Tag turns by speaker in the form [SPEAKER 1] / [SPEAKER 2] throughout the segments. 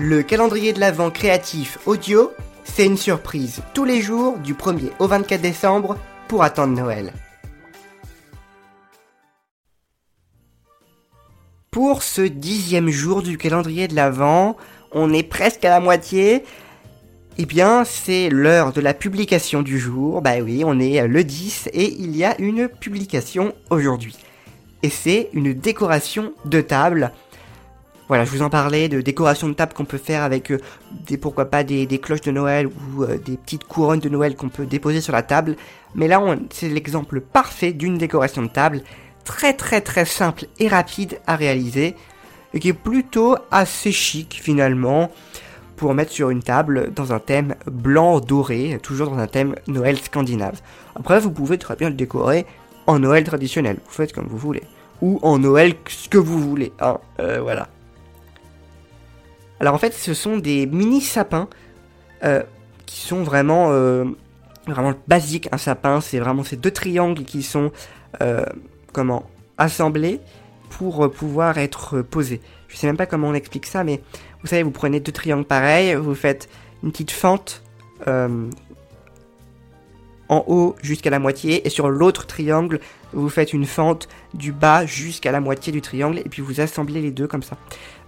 [SPEAKER 1] Le calendrier de l'Avent créatif audio, c'est une surprise tous les jours du 1er au 24 décembre pour attendre Noël. Pour ce dixième jour du calendrier de l'Avent, on est presque à la moitié. Eh bien, c'est l'heure de la publication du jour. Bah oui, on est le 10 et il y a une publication aujourd'hui. Et c'est une décoration de table voilà, je vous en parlais de décoration de table qu'on peut faire avec euh, des pourquoi pas des, cloches de Noël ou euh, des petites couronnes de Noël qu'on peut déposer sur la table. Mais là, c'est l'exemple parfait d'une décoration de table très très très simple et rapide à réaliser et qui est plutôt assez chic finalement pour mettre sur une table dans un thème blanc doré, toujours dans un thème Noël scandinave. Après, vous pouvez très bien le décorer en Noël traditionnel, vous faites comme vous voulez. Ou en Noël ce que vous voulez, hein, euh, voilà. Alors en fait, ce sont des mini sapins euh, qui sont vraiment euh, vraiment basiques. Un sapin, c'est vraiment ces deux triangles qui sont euh, comment assemblés pour pouvoir être posés. Je sais même pas comment on explique ça, mais vous savez, vous prenez deux triangles pareils, vous faites une petite fente en haut jusqu'à la moitié, et sur l'autre triangle, vous faites une fente du bas jusqu'à la moitié du triangle, et puis vous assemblez les deux comme ça.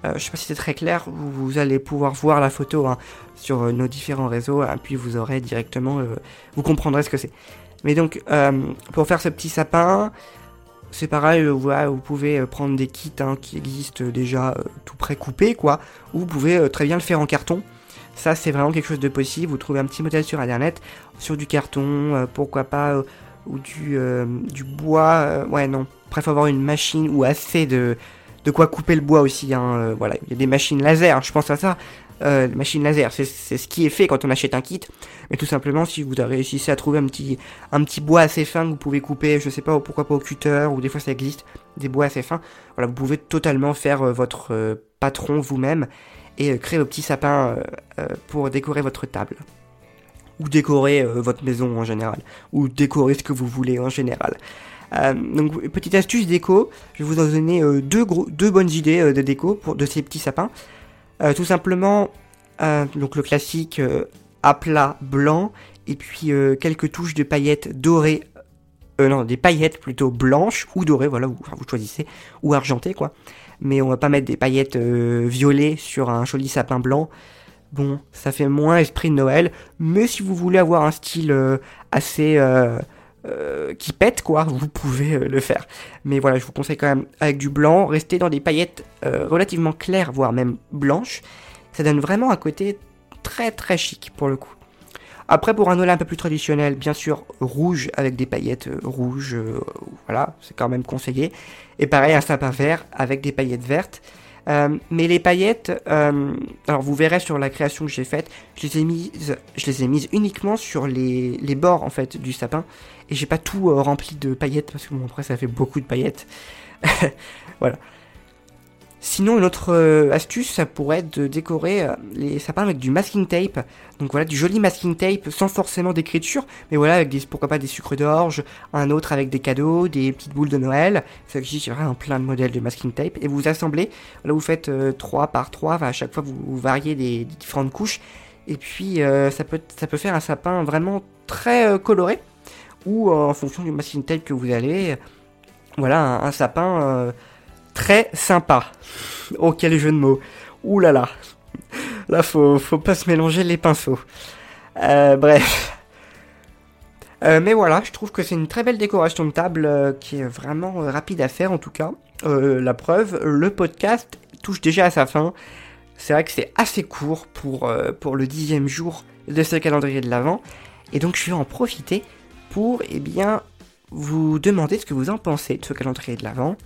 [SPEAKER 1] Euh, je sais pas si c'est très clair, vous, allez pouvoir voir la photo hein, sur euh, nos différents réseaux, hein, puis vous aurez directement, euh, vous comprendrez ce que c'est. Mais donc, pour faire ce petit sapin, c'est pareil, voilà, vous pouvez prendre des kits hein, qui existent déjà tout prêt coupés, quoi, ou vous pouvez très bien le faire en carton. Ça, c'est vraiment quelque chose de possible. Vous trouvez un petit modèle sur internet, sur du carton, pourquoi pas, ou du, du bois. ouais, non. Bref, avoir une machine ou assez de, de quoi couper le bois aussi. Hein, euh, voilà, il y a des machines laser, hein, je pense à ça. Euh, machines laser, c'est ce qui est fait quand on achète un kit. Mais tout simplement, si vous réussissez à trouver un petit, un petit bois assez fin que vous pouvez couper, je sais pas, pourquoi pas au cutter, ou des fois ça existe, des bois assez fins, voilà, vous pouvez totalement faire euh, votre euh, patron vous-même et créer vos petits sapins pour décorer votre table. Ou décorer votre maison en général. Ou décorer ce que vous voulez en général. Donc petite astuce déco, je vais vous en donner deux, gros, deux bonnes idées de déco pour de ces petits sapins. Tout simplement, donc le classique à plat blanc et puis quelques touches de paillettes dorées non, des paillettes plutôt blanches ou dorées, voilà, vous, vous choisissez, ou argentées, quoi. Mais on va pas mettre des paillettes violettes sur un joli sapin blanc. Bon, ça fait moins esprit de Noël, mais si vous voulez avoir un style assez euh, qui pète quoi, vous pouvez euh, le faire. Mais voilà, je vous conseille quand même avec du blanc, rester dans des paillettes euh, relativement claires, voire même blanches. Ça donne vraiment un côté très très chic pour le coup. Après pour un Noël un peu plus traditionnel, bien sûr rouge avec des paillettes rouges, voilà, c'est quand même conseillé. Et pareil un sapin vert avec des paillettes vertes. Euh, mais les paillettes, euh, alors vous verrez sur la création que j'ai faite, je les ai mises, je les ai mises uniquement sur les, les bords en fait du sapin et j'ai pas tout euh, rempli de paillettes parce que bon après ça fait beaucoup de paillettes. voilà. Sinon, une autre euh, astuce, ça pourrait être de décorer euh, les sapins avec du masking tape. Donc voilà, du joli masking tape sans forcément d'écriture, mais voilà, avec des, pourquoi pas des sucres d'orge, un autre avec des cadeaux, des petites boules de Noël. Ça existe vraiment plein de modèles de masking tape. Et vous assemblez, là vous faites 3 euh, par 3, à chaque fois vous, variez des, différentes couches. Et puis ça, peut, ça peut faire un sapin vraiment très coloré, ou en fonction du masking tape que vous allez, voilà, un sapin très sympa. Oh, quel jeu de mots. Ouh là là. Là, faut, faut pas se mélanger les pinceaux. Euh, bref. Euh, mais voilà, je trouve que c'est une très belle décoration de table euh, qui est vraiment rapide à faire en tout cas. la preuve, le podcast touche déjà à sa fin. C'est vrai que c'est assez court pour, pour le dixième jour de ce calendrier de l'Avent. Et donc je vais en profiter pour eh bien, vous demander ce que vous en pensez de ce calendrier de l'Avent.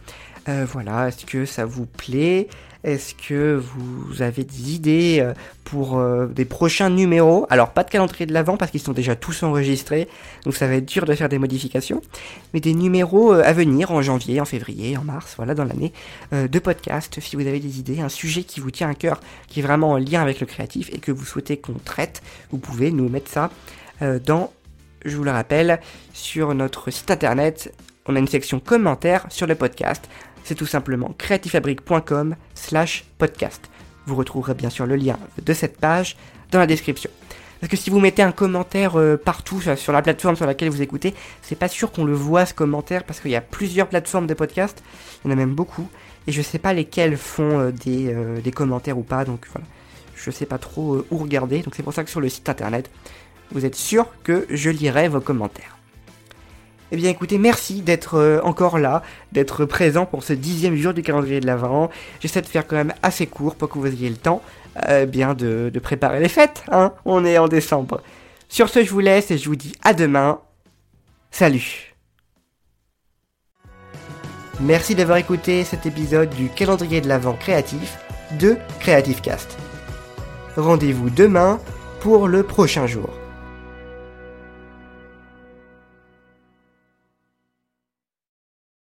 [SPEAKER 1] Euh, voilà, est-ce que ça vous plaît? Est-ce que vous avez des idées euh, pour euh, des prochains numéros? Alors pas de calendrier de l'avant parce qu'ils sont déjà tous enregistrés, donc ça va être dur de faire des modifications, mais des numéros à venir en janvier, en février, en mars, voilà, dans l'année de podcast. Si vous avez des idées, un sujet qui vous tient à cœur, qui est vraiment en lien avec le créatif et que vous souhaitez qu'on traite, vous pouvez nous mettre ça dans je vous le rappelle, sur notre site internet, on a une section commentaires sur le podcast c'est tout simplement creativefabrique.com slash podcast. Vous retrouverez bien sûr le lien de cette page dans la description. Parce que si vous mettez un commentaire euh, partout sur la plateforme sur laquelle vous écoutez, c'est pas sûr qu'on le voit ce commentaire parce qu'il y a plusieurs plateformes de podcast, il y en a même beaucoup, et je sais pas lesquelles font euh, des, euh, des, commentaires ou pas, donc voilà. Je sais pas trop où regarder, donc c'est pour ça que sur le site internet, vous êtes sûr que je lirai vos commentaires. Eh bien écoutez, merci d'être encore là, d'être présent pour ce dixième jour du calendrier de l'Avent. J'essaie de faire quand même assez court pour que vous ayez le temps euh, bien de, de, préparer les fêtes. Hein On est en décembre. Sur ce, je vous laisse et je vous dis à demain. Salut Merci d'avoir écouté cet épisode du calendrier de l'Avent créatif de Creative Cast. Rendez-vous demain pour le prochain jour.